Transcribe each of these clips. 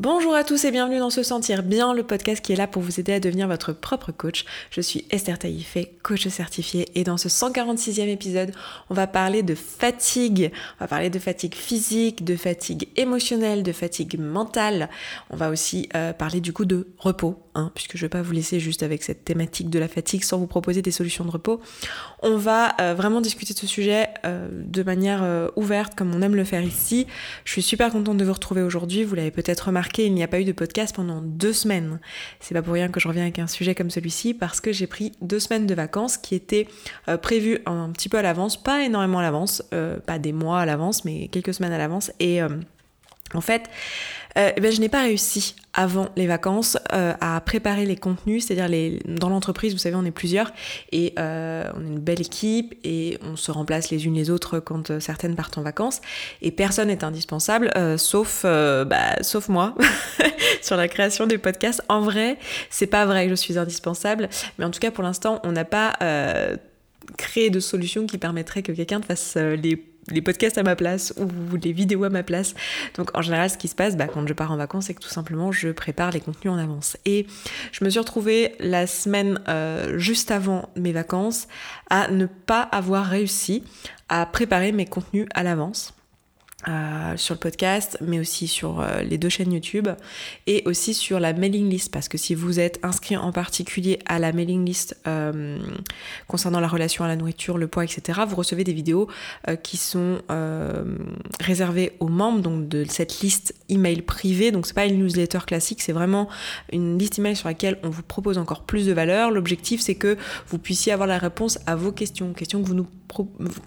Bonjour à tous et bienvenue dans Se Sentir Bien, le podcast qui est là pour vous aider à devenir votre propre coach. Je suis Esther Taïfé, coach certifiée, et dans ce 146e épisode, on va parler de fatigue. On va parler de fatigue physique, de fatigue émotionnelle, de fatigue mentale. On va aussi euh, parler du coup de repos, hein, puisque je ne vais pas vous laisser juste avec cette thématique de la fatigue sans vous proposer des solutions de repos. On va euh, vraiment discuter de ce sujet euh, de manière ouverte, comme on aime le faire ici. Je suis super contente de vous retrouver aujourd'hui. Vous l'avez peut-être remarqué il n'y a pas eu de podcast pendant deux semaines. C'est pas pour rien que je reviens avec un sujet comme celui-ci parce que j'ai pris deux semaines de vacances qui étaient euh, prévues un petit peu à l'avance, pas énormément à l'avance, euh, pas des mois à l'avance, mais quelques semaines à l'avance. Et euh, en fait, euh, eh ben, je n'ai pas réussi avant les vacances euh, à préparer les contenus, c'est-à-dire dans l'entreprise, vous savez, on est plusieurs et euh, on est une belle équipe et on se remplace les unes les autres quand certaines partent en vacances et personne n'est indispensable sauf, bah, sauf moi sur la création du podcast. En vrai, c'est pas vrai que je suis indispensable, mais en tout cas pour l'instant, on n'a pas créé de solution qui permettrait que quelqu'un fasse les les podcasts à ma place ou les vidéos à ma place. Donc en général, ce qui se passe bah, quand je pars en vacances, c'est que tout simplement, je prépare les contenus en avance. Et je me suis retrouvée la semaine euh, juste avant mes vacances à ne pas avoir réussi à préparer mes contenus à l'avance. Euh, sur le podcast, mais aussi sur euh, les deux chaînes YouTube et aussi sur la mailing list parce que si vous êtes inscrit en particulier à la mailing list euh, concernant la relation à la nourriture, le poids, etc., vous recevez des vidéos qui sont réservées aux membres donc de cette liste email privée. Donc c'est pas une newsletter classique, c'est vraiment une liste email sur laquelle on vous propose encore plus de valeur. L'objectif c'est que vous puissiez avoir la réponse à vos questions, questions que vous nous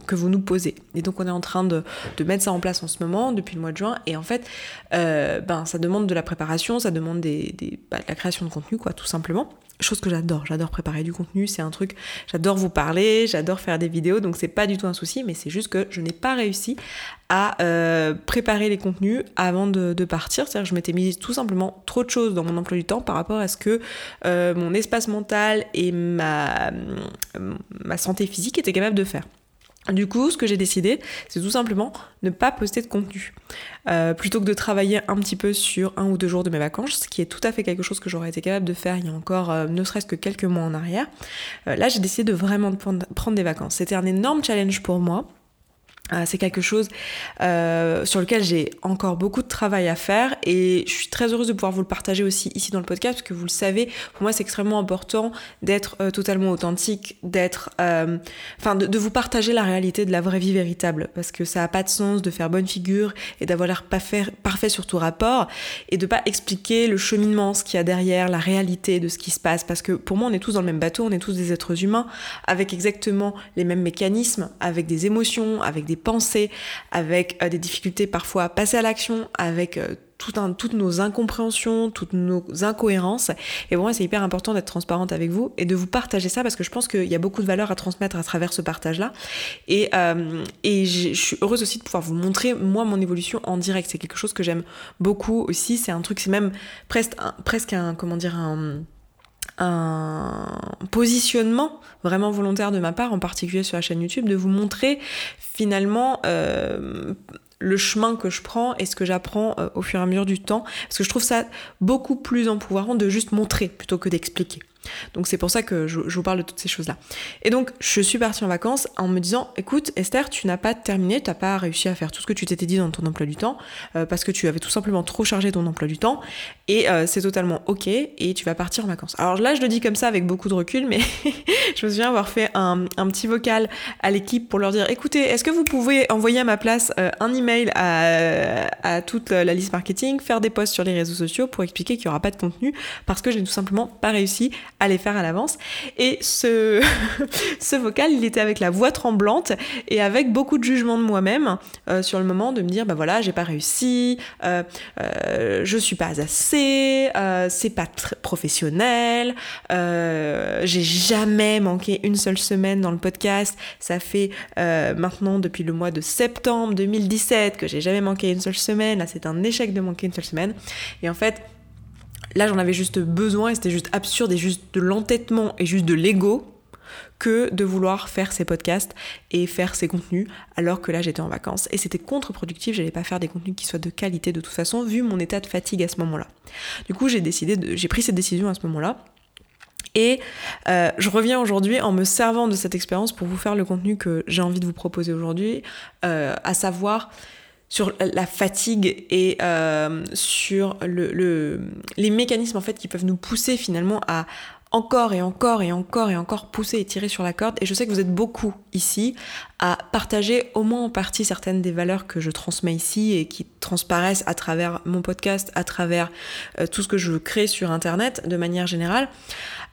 que vous nous posez. Et donc on est en train de, de mettre ça en place en ce moment, depuis le mois de juin. Et en fait, euh, ben, ça demande de la préparation, ça demande des, bah, de la création de contenu, quoi, tout simplement. Chose que j'adore, j'adore préparer du contenu, c'est un truc, j'adore vous parler, j'adore faire des vidéos, donc c'est pas du tout un souci, mais c'est juste que je n'ai pas réussi à euh, préparer les contenus avant de, de partir. C'est-à-dire que je m'étais mis tout simplement trop de choses dans mon emploi du temps par rapport à ce que euh, mon espace mental et ma, ma santé physique étaient capables de faire. Du coup, ce que j'ai décidé, c'est tout simplement ne pas poster de contenu. Euh, plutôt que de travailler un petit peu sur un ou deux jours de mes vacances, ce qui est tout à fait quelque chose que j'aurais été capable de faire il y a encore euh, ne serait-ce que quelques mois en arrière. Euh, là, j'ai décidé de vraiment prendre des vacances. C'était un énorme challenge pour moi. Euh, c'est quelque chose euh, sur lequel j'ai encore beaucoup de travail à faire et je suis très heureuse de pouvoir vous le partager aussi ici dans le podcast parce que vous le savez, pour moi c'est extrêmement important d'être euh, totalement authentique, d'être, enfin de, vous partager la réalité de la vraie vie véritable parce que ça n'a pas de sens de faire bonne figure et d'avoir l'air parfait sur tout rapport et de pas expliquer le cheminement, ce qu'il y a derrière, la réalité de ce qui se passe parce que pour moi on est tous dans le même bateau, on est tous des êtres humains avec exactement les mêmes mécanismes, avec des émotions, avec des pensées, avec euh, des difficultés parfois à passer à l'action, avec euh, tout un, toutes nos incompréhensions, toutes nos incohérences. Et pour moi, c'est hyper important d'être transparente avec vous et de vous partager ça parce que je pense qu'il y a beaucoup de valeur à transmettre à travers ce partage-là. Et, euh, et je suis heureuse aussi de pouvoir vous montrer, moi, mon évolution en direct. C'est quelque chose que j'aime beaucoup aussi. C'est un truc, c'est même presque presque un, comment dire, un un positionnement vraiment volontaire de ma part, en particulier sur la chaîne YouTube, de vous montrer finalement euh, le chemin que je prends et ce que j'apprends euh, au fur et à mesure du temps, parce que je trouve ça beaucoup plus empouvoirant de juste montrer plutôt que d'expliquer. Donc c'est pour ça que je, vous parle de toutes ces choses-là. Et donc je suis partie en vacances en me disant, écoute Esther, tu n'as pas terminé, tu n'as pas réussi à faire tout ce que tu t'étais dit dans ton emploi du temps, euh, parce que tu avais tout simplement trop chargé ton emploi du temps, et euh, c'est totalement ok, et tu vas partir en vacances. Alors là je le dis comme ça avec beaucoup de recul, mais je me souviens avoir fait un, petit vocal à l'équipe pour leur dire, écoutez, est-ce que vous pouvez envoyer à ma place euh, un email à, à toute la liste marketing, faire des posts sur les réseaux sociaux pour expliquer qu'il n'y aura pas de contenu, parce que je n'ai tout simplement pas réussi à les faire à l'avance. Et ce, ce vocal, il était avec la voix tremblante et avec beaucoup de jugement de moi-même euh, sur le moment de me dire, bah voilà, j'ai pas réussi, euh, euh, je suis pas assez, c'est pas professionnel, j'ai jamais manqué une seule semaine dans le podcast. Ça fait maintenant depuis le mois de septembre 2017 que j'ai jamais manqué une seule semaine. Là, c'est un échec de manquer une seule semaine. Et en fait, Là, j'en avais juste besoin et c'était juste absurde et juste de l'entêtement et juste de l'ego que de vouloir faire ces podcasts et faire ces contenus alors que là j'étais en vacances. Et c'était contre-productif, j'allais pas faire des contenus qui soient de qualité de toute façon, vu mon état de fatigue à ce moment-là. Du coup, j'ai décidé j'ai pris cette décision à ce moment-là. Et euh, je reviens aujourd'hui en me servant de cette expérience pour vous faire le contenu que j'ai envie de vous proposer aujourd'hui, euh, à savoir sur la fatigue et euh, sur le, les mécanismes en fait qui peuvent nous pousser finalement à encore et encore et encore et encore pousser et tirer sur la corde. Et je sais que vous êtes beaucoup ici à partager au moins en partie certaines des valeurs que je transmets ici et qui transparaissent à travers mon podcast, à travers euh, tout ce que je crée sur Internet de manière générale,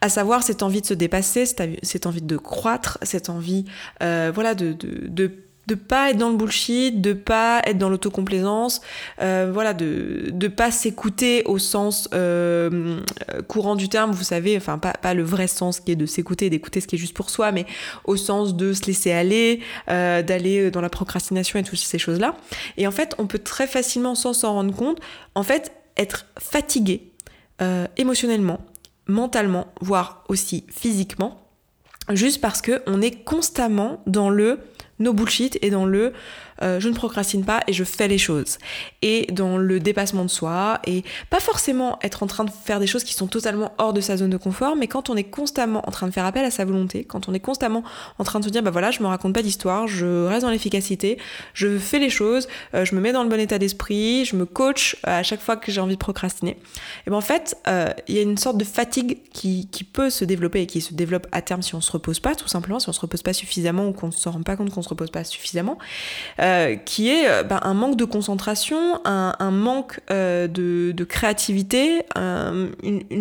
à savoir cette envie de se dépasser, cette, envie de croître, cette envie euh, voilà, de, de de pas être dans le bullshit, de pas être dans l'autocomplaisance, euh, voilà, de de pas s'écouter au sens euh, courant du terme, vous savez, enfin pas, pas le vrai sens qui est de s'écouter, d'écouter ce qui est juste pour soi, mais au sens de se laisser aller, euh, d'aller dans la procrastination et toutes ces choses-là. Et en fait, on peut très facilement, sans s'en rendre compte, en fait, être fatigué émotionnellement, mentalement, voire aussi physiquement, juste parce que on est constamment dans le no bullshit et dans le euh, je ne procrastine pas et je fais les choses. Et dans le dépassement de soi, et pas forcément être en train de faire des choses qui sont totalement hors de sa zone de confort, mais quand on est constamment en train de faire appel à sa volonté, quand on est constamment en train de se dire, bah voilà, je me raconte pas d'histoire, je reste dans l'efficacité, je fais les choses, euh, je me mets dans le bon état d'esprit, je me coach à chaque fois que j'ai envie de procrastiner. Et ben en fait, euh, il y a une sorte de fatigue qui, qui peut se développer et qui se développe à terme si on se repose pas, tout simplement, si on se repose pas suffisamment ou qu'on ne se rend pas compte qu'on se repose pas suffisamment. Qui est euh, ben, un manque de concentration, un, manque euh, de, créativité,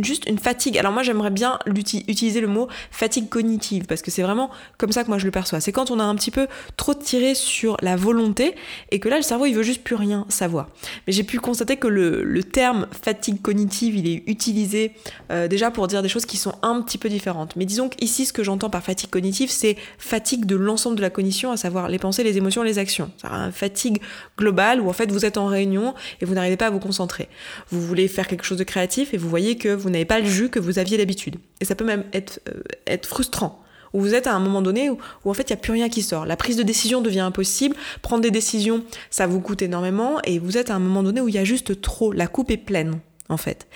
juste une fatigue. Alors moi j'aimerais bien utiliser le mot fatigue cognitive parce que c'est vraiment comme ça que moi je le perçois. C'est quand on a un petit peu trop tiré sur la volonté et que là le cerveau il veut juste plus rien savoir. Mais j'ai pu constater que le, terme fatigue cognitive il est utilisé déjà pour dire des choses qui sont un petit peu différentes. Mais disons qu'ici ce que j'entends par fatigue cognitive c'est fatigue de l'ensemble de la cognition, à savoir les pensées, les émotions, les actions fatigue globale où en fait vous êtes en réunion et vous n'arrivez pas à vous concentrer. Vous voulez faire quelque chose de créatif et vous voyez que vous n'avez pas le jus que vous aviez d'habitude. Et ça peut même être, euh, être frustrant où vous êtes à un moment donné où, où en fait il n'y a plus rien qui sort. La prise de décision devient impossible, prendre des décisions ça vous coûte énormément et vous êtes à un moment donné où il y a juste trop, la coupe est pleine en fait.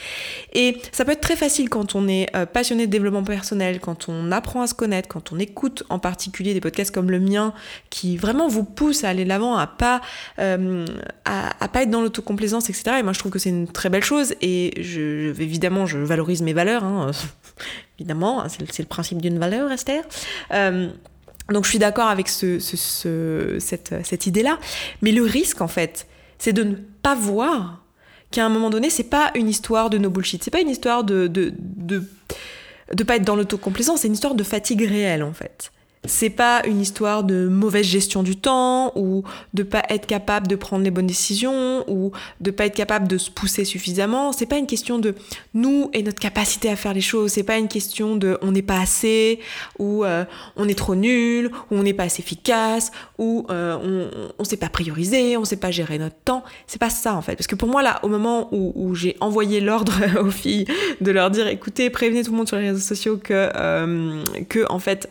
Et ça peut être très facile quand on est euh, passionné de développement personnel, quand on apprend à se connaître, quand on écoute en particulier des podcasts comme le mien qui vraiment vous poussent à aller de l'avant, à pas euh, à, pas être dans l'autocomplaisance, etc. Et moi je trouve que c'est une très belle chose et je, évidemment je valorise mes valeurs, hein. évidemment hein, c'est le, principe d'une valeur, Esther. Euh, donc je suis d'accord avec ce, cette, cette idée-là, mais le risque en fait, c'est de ne pas voir qu'à un moment donné, c'est pas une histoire de no bullshit, c'est pas une histoire de, de, de, de pas être dans l'autocomplaisance, c'est une histoire de fatigue réelle en fait. C'est pas une histoire de mauvaise gestion du temps ou de pas être capable de prendre les bonnes décisions ou de pas être capable de se pousser suffisamment. C'est pas une question de nous et notre capacité à faire les choses. C'est pas une question de on n'est pas assez ou euh, on est trop nul ou on n'est pas assez efficace ou euh, on, on sait pas prioriser, on sait pas gérer notre temps. C'est pas ça en fait. Parce que pour moi là, au moment où, où j'ai envoyé l'ordre aux filles de leur dire écoutez, prévenez tout le monde sur les réseaux sociaux que euh, que en fait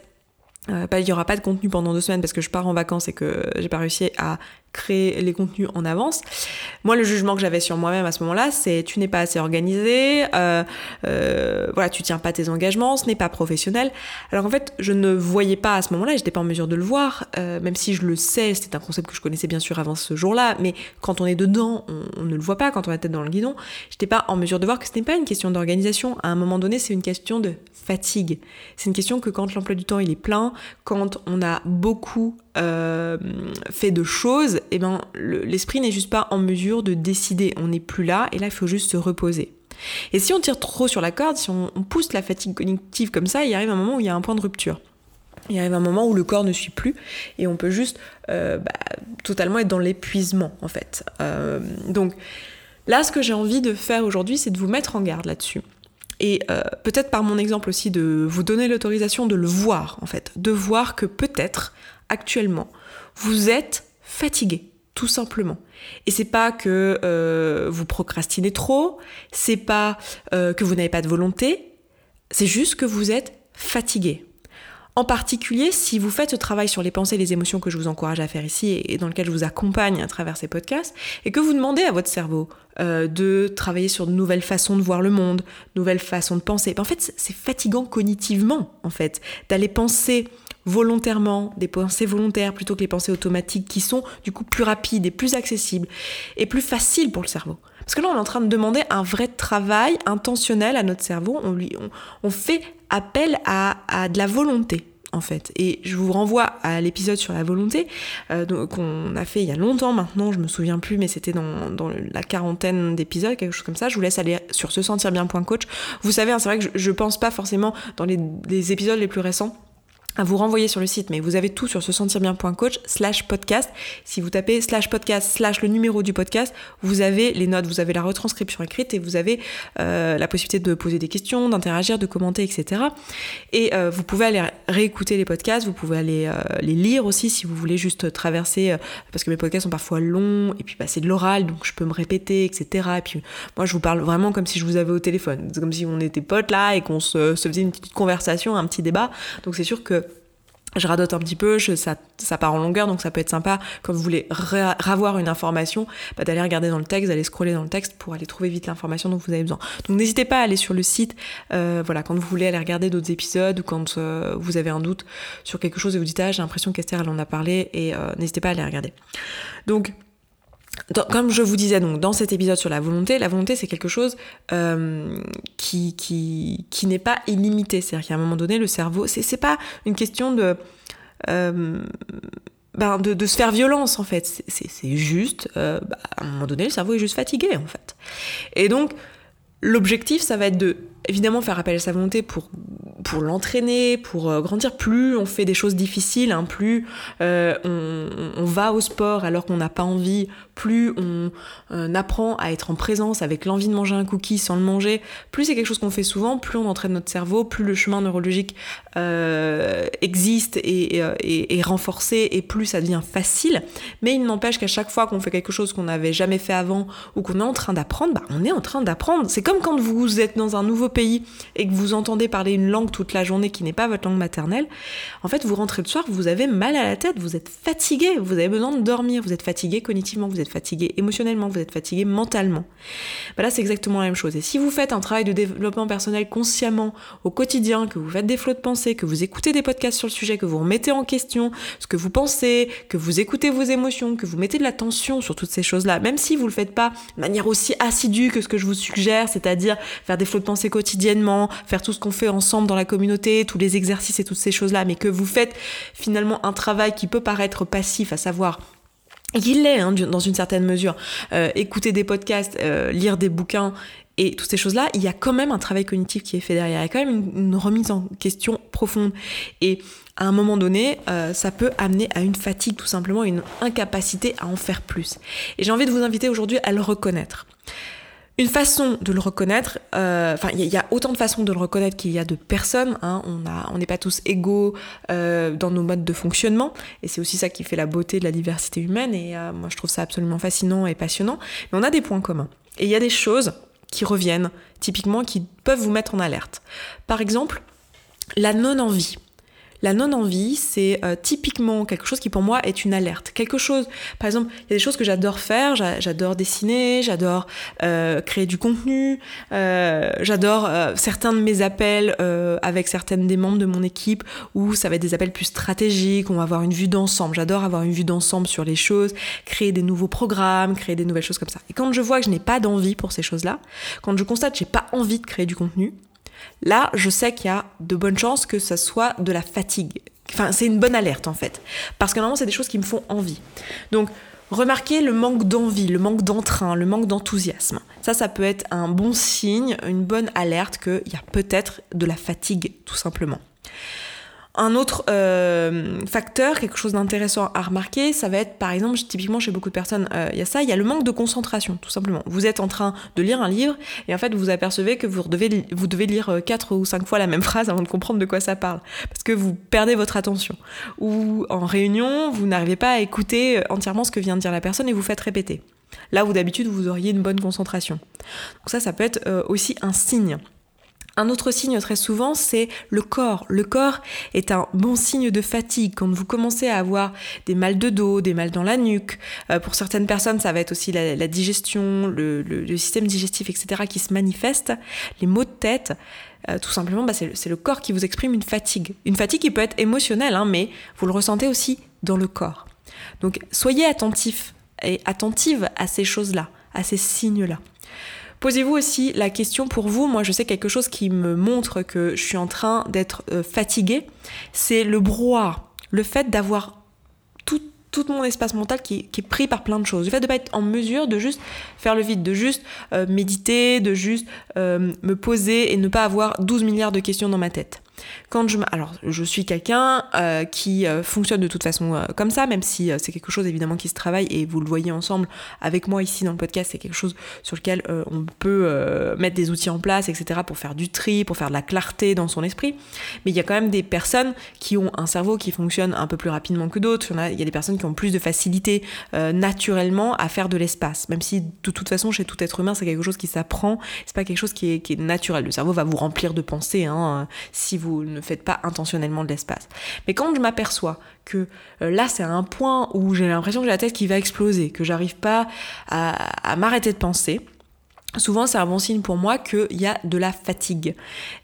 euh, il n'y aura pas de contenu pendant deux semaines parce que je pars en vacances et que j'ai pas réussi à créer les contenus en avance. Moi, le jugement que j'avais sur moi-même à ce moment-là, c'est tu n'es pas assez organisé, euh, euh, voilà, tu tiens pas tes engagements, ce n'est pas professionnel. Alors en fait, je ne voyais pas à ce moment-là, j'étais pas en mesure de le voir, euh, même si je le sais, c'était un concept que je connaissais bien sûr avant ce jour-là, mais quand on est dedans, on, ne le voit pas, quand on a la tête dans le guidon, j'étais pas en mesure de voir que ce n'est pas une question d'organisation. À un moment donné, c'est une question de fatigue. C'est une question que quand l'emploi du temps il est plein, quand on a beaucoup euh, fait de choses, eh ben, l'esprit n'est juste pas en mesure de décider. On n'est plus là, et là, il faut juste se reposer. Et si on tire trop sur la corde, si on, pousse la fatigue cognitive comme ça, il arrive un moment où il y a un point de rupture. Il arrive un moment où le corps ne suit plus et on peut juste euh, bah, totalement être dans l'épuisement en fait. Euh, donc là, ce que j'ai envie de faire aujourd'hui, c'est de vous mettre en garde là-dessus. Et peut-être par mon exemple aussi de vous donner l'autorisation de le voir en fait, de voir que peut-être actuellement, vous êtes fatigué, tout simplement. Et c'est pas que euh, vous procrastinez trop, c'est pas euh, que vous n'avez pas de volonté, c'est juste que vous êtes fatigué. En particulier, si vous faites ce travail sur les pensées et les émotions que je vous encourage à faire ici et dans lequel je vous accompagne à travers ces podcasts, et que vous demandez à votre cerveau euh, de travailler sur de nouvelles façons de voir le monde, nouvelles façons de penser, ben, en fait, c'est fatigant cognitivement, en fait, d'aller penser volontairement, des pensées volontaires plutôt que les pensées automatiques qui sont du coup plus rapides et plus accessibles et plus faciles pour le cerveau. Parce que là, on est en train de demander un vrai travail intentionnel à notre cerveau. On, fait appel à, de la volonté en fait. Et je vous renvoie à l'épisode sur la volonté euh, qu'on a fait il y a longtemps maintenant, je me souviens plus, mais c'était dans, la quarantaine d'épisodes, quelque chose comme ça. Je vous laisse aller sur se sentir bien.coach. Vous savez, hein, c'est vrai que je, je pense pas forcément dans les épisodes les plus récents à vous renvoyer sur le site, mais vous avez tout sur se sentir bien.coach slash podcast. Si vous tapez slash podcast slash le numéro du podcast, vous avez les notes, vous avez la retranscription écrite et vous avez euh, la possibilité de poser des questions, d'interagir, de commenter, etc. Et euh, vous pouvez aller réécouter les podcasts, vous pouvez aller euh, les lire aussi si vous voulez juste traverser, parce que mes podcasts sont parfois longs et puis bah, c'est de l'oral, donc je peux me répéter, etc. Et puis moi je vous parle vraiment comme si je vous avais au téléphone, comme si on était potes là et qu'on se faisait une petite conversation, un petit débat. Donc c'est sûr que je radote un petit peu, ça, ça, part en longueur, donc ça peut être sympa quand vous voulez ravoir une information, bah, d'aller regarder dans le texte, d'aller scroller dans le texte pour aller trouver vite l'information dont vous avez besoin. Donc n'hésitez pas à aller sur le site, euh, voilà, quand vous voulez aller regarder d'autres épisodes ou quand euh, vous avez un doute sur quelque chose et vous dites ah j'ai l'impression qu'Esther elle en a parlé et euh, n'hésitez pas à aller regarder. Donc comme je vous disais donc dans cet épisode sur la volonté, la volonté c'est quelque chose euh, qui, qui, qui n'est pas illimité. C'est-à-dire qu'à un moment donné, le cerveau, c'est pas une question de, euh, ben de, de, se faire violence en fait. C'est juste, euh, bah, à un moment donné, le cerveau est juste fatigué en fait. Et donc, l'objectif, ça va être de évidemment faire appel à sa volonté pour pour l'entraîner, pour euh, grandir. Plus on fait des choses difficiles, hein, plus euh, on, va au sport alors qu'on n'a pas envie, plus on euh, apprend à être en présence avec l'envie de manger un cookie sans le manger, plus c'est quelque chose qu'on fait souvent, plus on entraîne notre cerveau, plus le chemin neurologique existe et, est renforcé et plus ça devient facile. Mais il n'empêche qu'à chaque fois qu'on fait quelque chose qu'on n'avait jamais fait avant ou qu'on est en train d'apprendre, bah, on est en train d'apprendre. C'est comme quand vous êtes dans un nouveau pays et que vous entendez parler une langue toute la journée qui n'est pas votre langue maternelle, en fait, vous rentrez le soir, vous avez mal à la tête, vous êtes fatigué, vous avez besoin de dormir, vous êtes fatigué cognitivement, vous êtes fatigué émotionnellement, vous êtes fatigué mentalement. Bah là, c'est exactement la même chose. Et si vous faites un travail de développement personnel consciemment au quotidien, que vous faites des flots de pensée, que vous écoutez des podcasts sur le sujet, que vous remettez en question ce que vous pensez, que vous écoutez vos émotions, que vous mettez de l'attention sur toutes ces choses-là, même si vous le faites pas de manière aussi assidue que ce que je vous suggère, c'est-à-dire faire des flots de pensée quotidiennement, faire tout ce qu'on fait ensemble dans la tous les exercices et toutes ces choses-là, mais que vous faites finalement un travail qui peut paraître passif, à savoir il l'est hein, dans une certaine mesure. Euh, écouter des podcasts, euh, lire des bouquins et toutes ces choses-là, il y a quand même un travail cognitif qui est fait derrière. Il y a quand même une, remise en question profonde. Et à un moment donné, euh, ça peut amener à une fatigue, tout simplement, une incapacité à en faire plus. Et j'ai envie de vous inviter aujourd'hui à le reconnaître. Une façon de le reconnaître, euh, enfin il y, a autant de façons de le reconnaître qu'il y a de personnes, hein. on on n'est pas tous égaux euh, dans nos modes de fonctionnement, et c'est aussi ça qui fait la beauté de la diversité humaine, et euh, moi je trouve ça absolument fascinant et passionnant, mais on a des points communs. Et il y a des choses qui reviennent, typiquement, qui peuvent vous mettre en alerte. Par exemple, la non-envie. La non-envie, c'est euh, typiquement quelque chose qui pour moi est une alerte. Quelque chose, par exemple, il y a des choses que j'adore faire, j'adore dessiner, j'adore euh, créer du contenu, euh, j'adore certains de mes appels avec certaines des membres de mon équipe où ça va être des appels plus stratégiques, on va avoir une vue d'ensemble. J'adore avoir une vue d'ensemble sur les choses, créer des nouveaux programmes, créer des nouvelles choses comme ça. Et quand je vois que je n'ai pas d'envie pour ces choses-là, quand je constate que j'ai pas envie de créer du contenu, Là, je sais qu'il y a de bonnes chances que ça soit de la fatigue. Enfin, c'est une bonne alerte en fait. Parce que normalement, c'est des choses qui me font envie. Donc, remarquez le manque d'envie, le manque d'entrain, le manque d'enthousiasme. Ça, ça peut être un bon signe, une bonne alerte qu'il y a peut-être de la fatigue, tout simplement. Un autre euh, facteur, quelque chose d'intéressant à remarquer, ça va être par exemple, typiquement chez beaucoup de personnes, euh, il y a ça, il y a le manque de concentration, tout simplement. Vous êtes en train de lire un livre et en fait vous apercevez que vous devez, lire euh, quatre ou cinq fois la même phrase avant de comprendre de quoi ça parle, parce que vous perdez votre attention. Ou en réunion, vous n'arrivez pas à écouter entièrement ce que vient de dire la personne et vous faites répéter. Là où d'habitude vous auriez une bonne concentration. Donc ça, ça peut être aussi un signe. Un autre signe très souvent, c'est le corps. Le corps est un bon signe de fatigue. Quand vous commencez à avoir des mal de dos, des mal dans la nuque, euh, pour certaines personnes, ça va être aussi la, digestion, le, système digestif, etc., qui se manifeste, les maux de tête. Euh, tout simplement, bah, c'est le, corps qui vous exprime une fatigue. Une fatigue qui peut être émotionnelle, hein, mais vous le ressentez aussi dans le corps. Donc soyez attentifs et attentives à ces choses-là, à ces signes-là. Posez-vous aussi la question pour vous, moi je sais quelque chose qui me montre que je suis en train d'être euh, fatiguée, c'est le brouhaha, le fait d'avoir tout, mon espace mental qui, est pris par plein de choses. Le fait de ne pas être en mesure de juste faire le vide, de juste euh, méditer, de juste euh, me poser et ne pas avoir 12 milliards de questions dans ma tête. Quand je, alors, je suis quelqu'un euh, qui euh, fonctionne de toute façon euh, comme ça, même si c'est quelque chose évidemment qui se travaille et vous le voyez ensemble avec moi ici dans le podcast, c'est quelque chose sur lequel on peut mettre des outils en place, etc., pour faire du tri, pour faire de la clarté dans son esprit. Mais il y a quand même des personnes qui ont un cerveau qui fonctionne un peu plus rapidement que d'autres. Il, y a des personnes qui ont plus de facilité naturellement à faire de l'espace, même si de toute façon chez tout être humain c'est quelque chose qui s'apprend, c'est pas quelque chose qui est, qui est, naturel. Le cerveau va vous remplir de pensées hein, si vous ne faites pas intentionnellement de l'espace. Mais quand je m'aperçois que euh, là c'est un point où j'ai l'impression que j'ai la tête qui va exploser, que j'arrive pas à m'arrêter de penser, souvent c'est un bon signe pour moi qu'il y a de la fatigue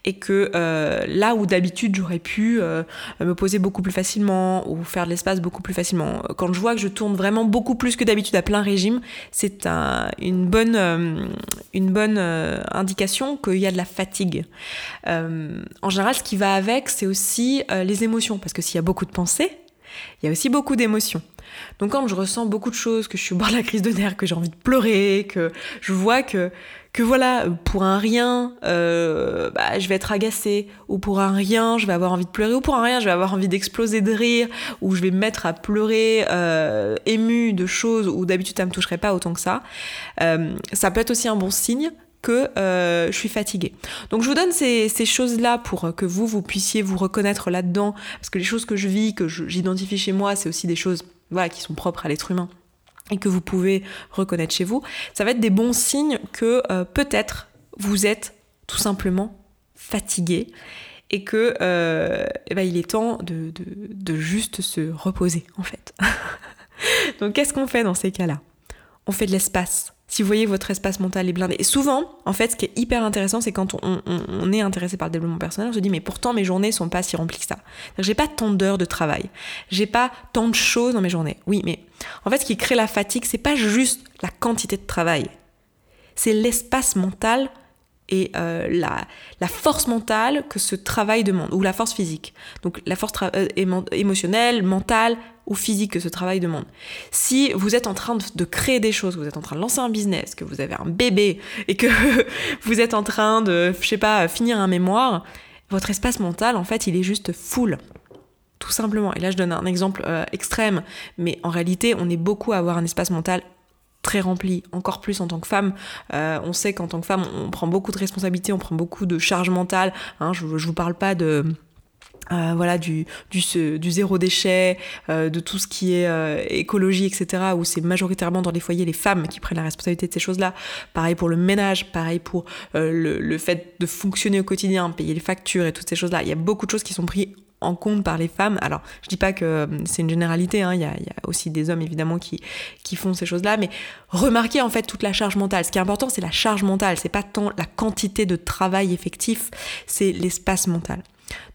et que euh, là où d'habitude j'aurais pu euh, me poser beaucoup plus facilement ou faire de l'espace beaucoup plus facilement, quand je vois que je tourne vraiment beaucoup plus que d'habitude à plein régime, c'est une bonne, euh, une bonne indication qu'il y a de la fatigue. en général, ce qui va avec, c'est aussi les émotions, parce que s'il y a beaucoup de pensées, il y a aussi beaucoup d'émotions. Donc quand je ressens beaucoup de choses, que je suis au bord de la crise de nerfs, que j'ai envie de pleurer, que je vois que, voilà, pour un rien, euh, bah, je vais être agacée, ou pour un rien, je vais avoir envie de pleurer, ou pour un rien, je vais avoir envie d'exploser de rire, ou je vais me mettre à pleurer, euh, ému de choses où d'habitude ça me toucherait pas autant que ça. Euh, ça peut être aussi un bon signe que je suis fatiguée. Donc je vous donne ces, choses-là pour que vous, vous puissiez vous reconnaître là-dedans, parce que les choses que je vis, que j'identifie chez moi, c'est aussi des choses qui sont propres à l'être humain et que vous pouvez reconnaître chez vous. Ça va être des bons signes que euh, peut-être vous êtes tout simplement fatigué et que euh, eh ben, il est temps de, de juste se reposer en fait. Donc qu'est-ce qu'on fait dans ces cas-là? On fait de l'espace si vous voyez votre espace mental est blindé. Et souvent, en fait, ce qui est hyper intéressant, c'est quand on, est intéressé par le développement personnel, on se dit, mais pourtant mes journées sont pas si remplies que ça. J'ai pas tant d'heures de travail, j'ai pas tant de choses dans mes journées. Oui, mais en fait, ce qui crée la fatigue, c'est pas juste la quantité de travail, c'est l'espace mental et euh, la, force mentale que ce travail demande, ou la force physique. Donc la force euh, émotionnelle, mentale, ou physique que ce travail demande. Si vous êtes en train de, créer des choses, vous êtes en train de lancer un business, que vous avez un bébé et que vous êtes en train de, je sais pas, finir un mémoire, votre espace mental, en fait, il est juste full. Tout simplement. Et là, je donne un exemple euh, extrême, mais en réalité, on est beaucoup à avoir un espace mental très rempli, encore plus en tant que femme. Euh, on sait qu'en tant que femme, on prend beaucoup de responsabilités, on prend beaucoup de charge mentale. Hein, je, je vous parle pas de euh, voilà du, zéro déchet, euh, de tout ce qui est écologie, etc., où c'est majoritairement dans les foyers les femmes qui prennent la responsabilité de ces choses-là. Pareil pour le ménage, pareil pour le, le, fait de fonctionner au quotidien, payer les factures et toutes ces choses-là. Il y a beaucoup de choses qui sont prises en compte par les femmes. Alors, je dis pas que c'est une généralité, hein. il, y y a, aussi des hommes évidemment qui, qui font ces choses-là, mais remarquez en fait toute la charge mentale. Ce qui est important, c'est la charge mentale, c'est pas tant la quantité de travail effectif, c'est l'espace mental.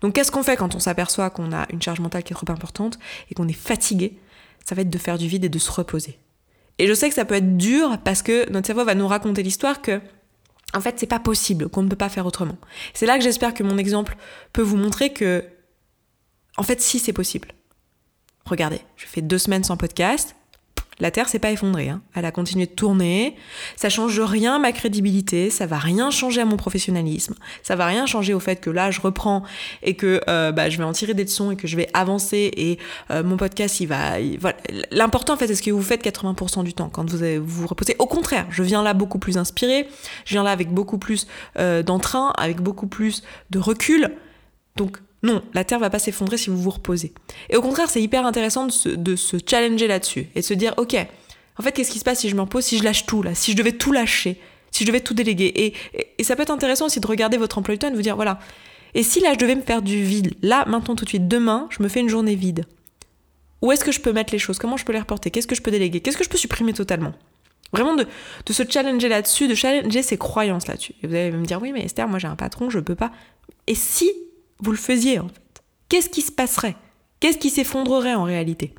Donc qu'est-ce qu'on fait quand on s'aperçoit qu'on a une charge mentale qui est trop importante et qu'on est fatigué? Ça va être de faire du vide et de se reposer. Et je sais que ça peut être dur parce que notre cerveau va nous raconter l'histoire que en fait, c'est pas possible, qu'on ne peut pas faire autrement. C'est là que j'espère que mon exemple peut vous montrer que en fait, si c'est possible. Regardez, je fais deux semaines sans podcast, la Terre s'est pas effondrée, hein. elle a continué de tourner. Ça change rien à ma crédibilité, ça va rien changer à mon professionnalisme, ça va rien changer au fait que là je reprends et que euh, bah, je vais en tirer des leçons et que je vais avancer et euh, mon podcast il va. L'important en fait c'est ce que vous faites 80% du temps quand vous vous, reposez. Au contraire, je viens là beaucoup plus inspiré, je viens là avec beaucoup plus euh, d'entrain, avec beaucoup plus de recul. Donc non, la Terre va pas s'effondrer si vous vous reposez. Et au contraire, c'est hyper intéressant de se, challenger là-dessus et de se dire, ok, en fait, qu'est-ce qui se passe si je me repose, si je lâche tout là, si je devais tout lâcher, Si je devais tout déléguer. Et, et, ça peut être intéressant aussi de regarder votre emploi du temps et de vous dire, voilà, et si là je devais me faire du vide, là, maintenant, tout de suite, demain, je me fais une journée vide. Où est-ce que je peux mettre les choses? Comment je peux les reporter? Qu'est-ce que je peux déléguer? Qu'est-ce que je peux supprimer totalement? Vraiment de, se challenger là-dessus, de challenger ses croyances là-dessus. Et vous allez me dire, oui, mais Esther, moi j'ai un patron, je peux pas. Et si vous le faisiez, en fait Qu'est-ce qui se passerait? Qu'est-ce qui s'effondrerait en réalité?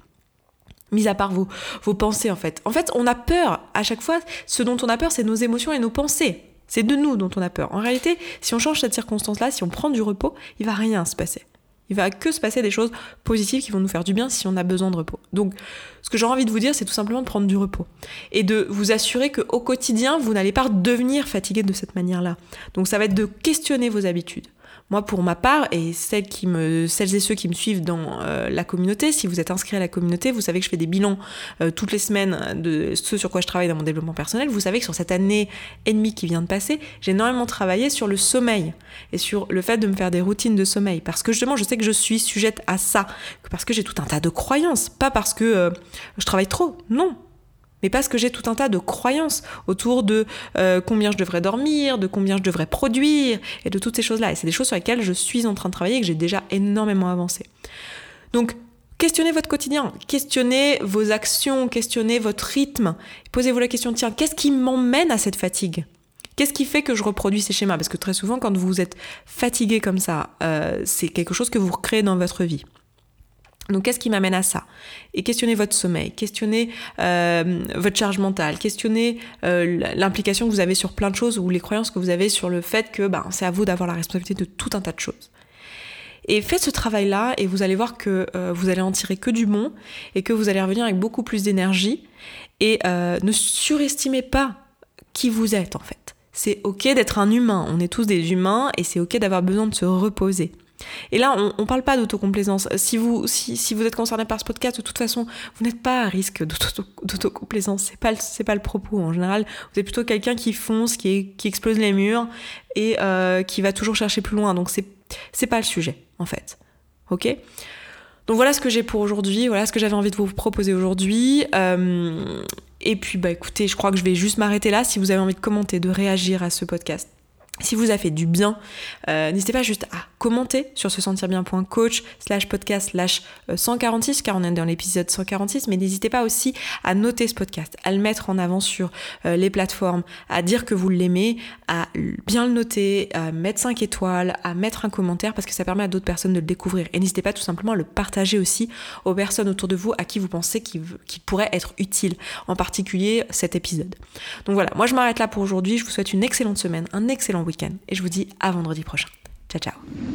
Mis à part vos, vos pensées, en fait. En fait, on a peur. À chaque fois, ce dont on a peur, c'est nos émotions et nos pensées. C'est de nous dont on a peur. En réalité, si on change cette circonstance-là, si on prend du repos, il va rien se passer. Il va que se passer des choses positives qui vont nous faire du bien si on a besoin de repos. Donc, ce que j'ai envie de vous dire, c'est tout simplement de prendre du repos et de vous assurer qu'au quotidien, vous n'allez pas devenir fatigué de cette manière-là. Donc, ça va être de questionner vos habitudes. Moi, pour ma part, et celles, qui me, celles et ceux qui me suivent dans euh, la communauté, si vous êtes inscrit à la communauté, vous savez que je fais des bilans euh, toutes les semaines de ce sur quoi je travaille dans mon développement personnel. Vous savez que sur cette année et demie qui vient de passer, j'ai énormément travaillé sur le sommeil et sur le fait de me faire des routines de sommeil. Parce que justement, je sais que je suis sujette à ça, parce que j'ai tout un tas de croyances, pas parce que euh, je travaille trop, non mais parce que j'ai tout un tas de croyances autour de euh, combien je devrais dormir, de combien je devrais produire, et de toutes ces choses-là. Et c'est des choses sur lesquelles je suis en train de travailler et que j'ai déjà énormément avancé. Donc, questionnez votre quotidien, questionnez vos actions, questionnez votre rythme. Posez-vous la question, tiens, qu'est-ce qui m'emmène à cette fatigue? Qu'est-ce qui fait que je reproduis ces schémas? Parce que très souvent, quand vous êtes fatigué comme ça, euh, c'est quelque chose que vous recréez dans votre vie. Donc qu'est-ce qui m'amène à ça? Et questionnez votre sommeil, questionnez euh, votre charge mentale, questionnez euh, l'implication que vous avez sur plein de choses ou les croyances que vous avez sur le fait que ben, c'est à vous d'avoir la responsabilité de tout un tas de choses. Et faites ce travail-là et vous allez voir que euh, vous allez en tirer que du bon et que vous allez revenir avec beaucoup plus d'énergie. Et ne surestimez pas qui vous êtes en fait. C'est ok d'être un humain, on est tous des humains et c'est ok d'avoir besoin de se reposer. Et là, on ne parle pas d'autocomplaisance. Si vous, si, vous êtes concerné par ce podcast, de toute façon, vous n'êtes pas à risque d'autocomplaisance. C'est pas, pas le propos. En général, vous êtes plutôt quelqu'un qui fonce, qui, explose les murs et euh, qui va toujours chercher plus loin. Donc, c'est, c'est pas le sujet, en fait. Ok? Donc, voilà ce que j'ai pour aujourd'hui. Voilà ce que j'avais envie de vous proposer aujourd'hui. Euh, et puis, bah écoutez, je crois que je vais juste m'arrêter là. Si vous avez envie de commenter, de réagir à ce podcast, si vous a fait du bien, euh, n'hésitez pas juste à commenter sur se sentir bien.coach slash podcast slash 146 euh, car on est dans l'épisode 146 mais n'hésitez pas aussi à noter ce podcast, à le mettre en avant sur euh, les plateformes, à dire que vous l'aimez, à bien le noter, à mettre 5 étoiles, à mettre un commentaire parce que ça permet à d'autres personnes de le découvrir et n'hésitez pas tout simplement à le partager aussi aux personnes autour de vous à qui vous pensez qu'il pourrait être utile, en particulier cet épisode. Donc voilà, moi je m'arrête là pour aujourd'hui, je vous souhaite une excellente semaine, un excellent week-end et je vous dis à vendredi prochain. Ciao ciao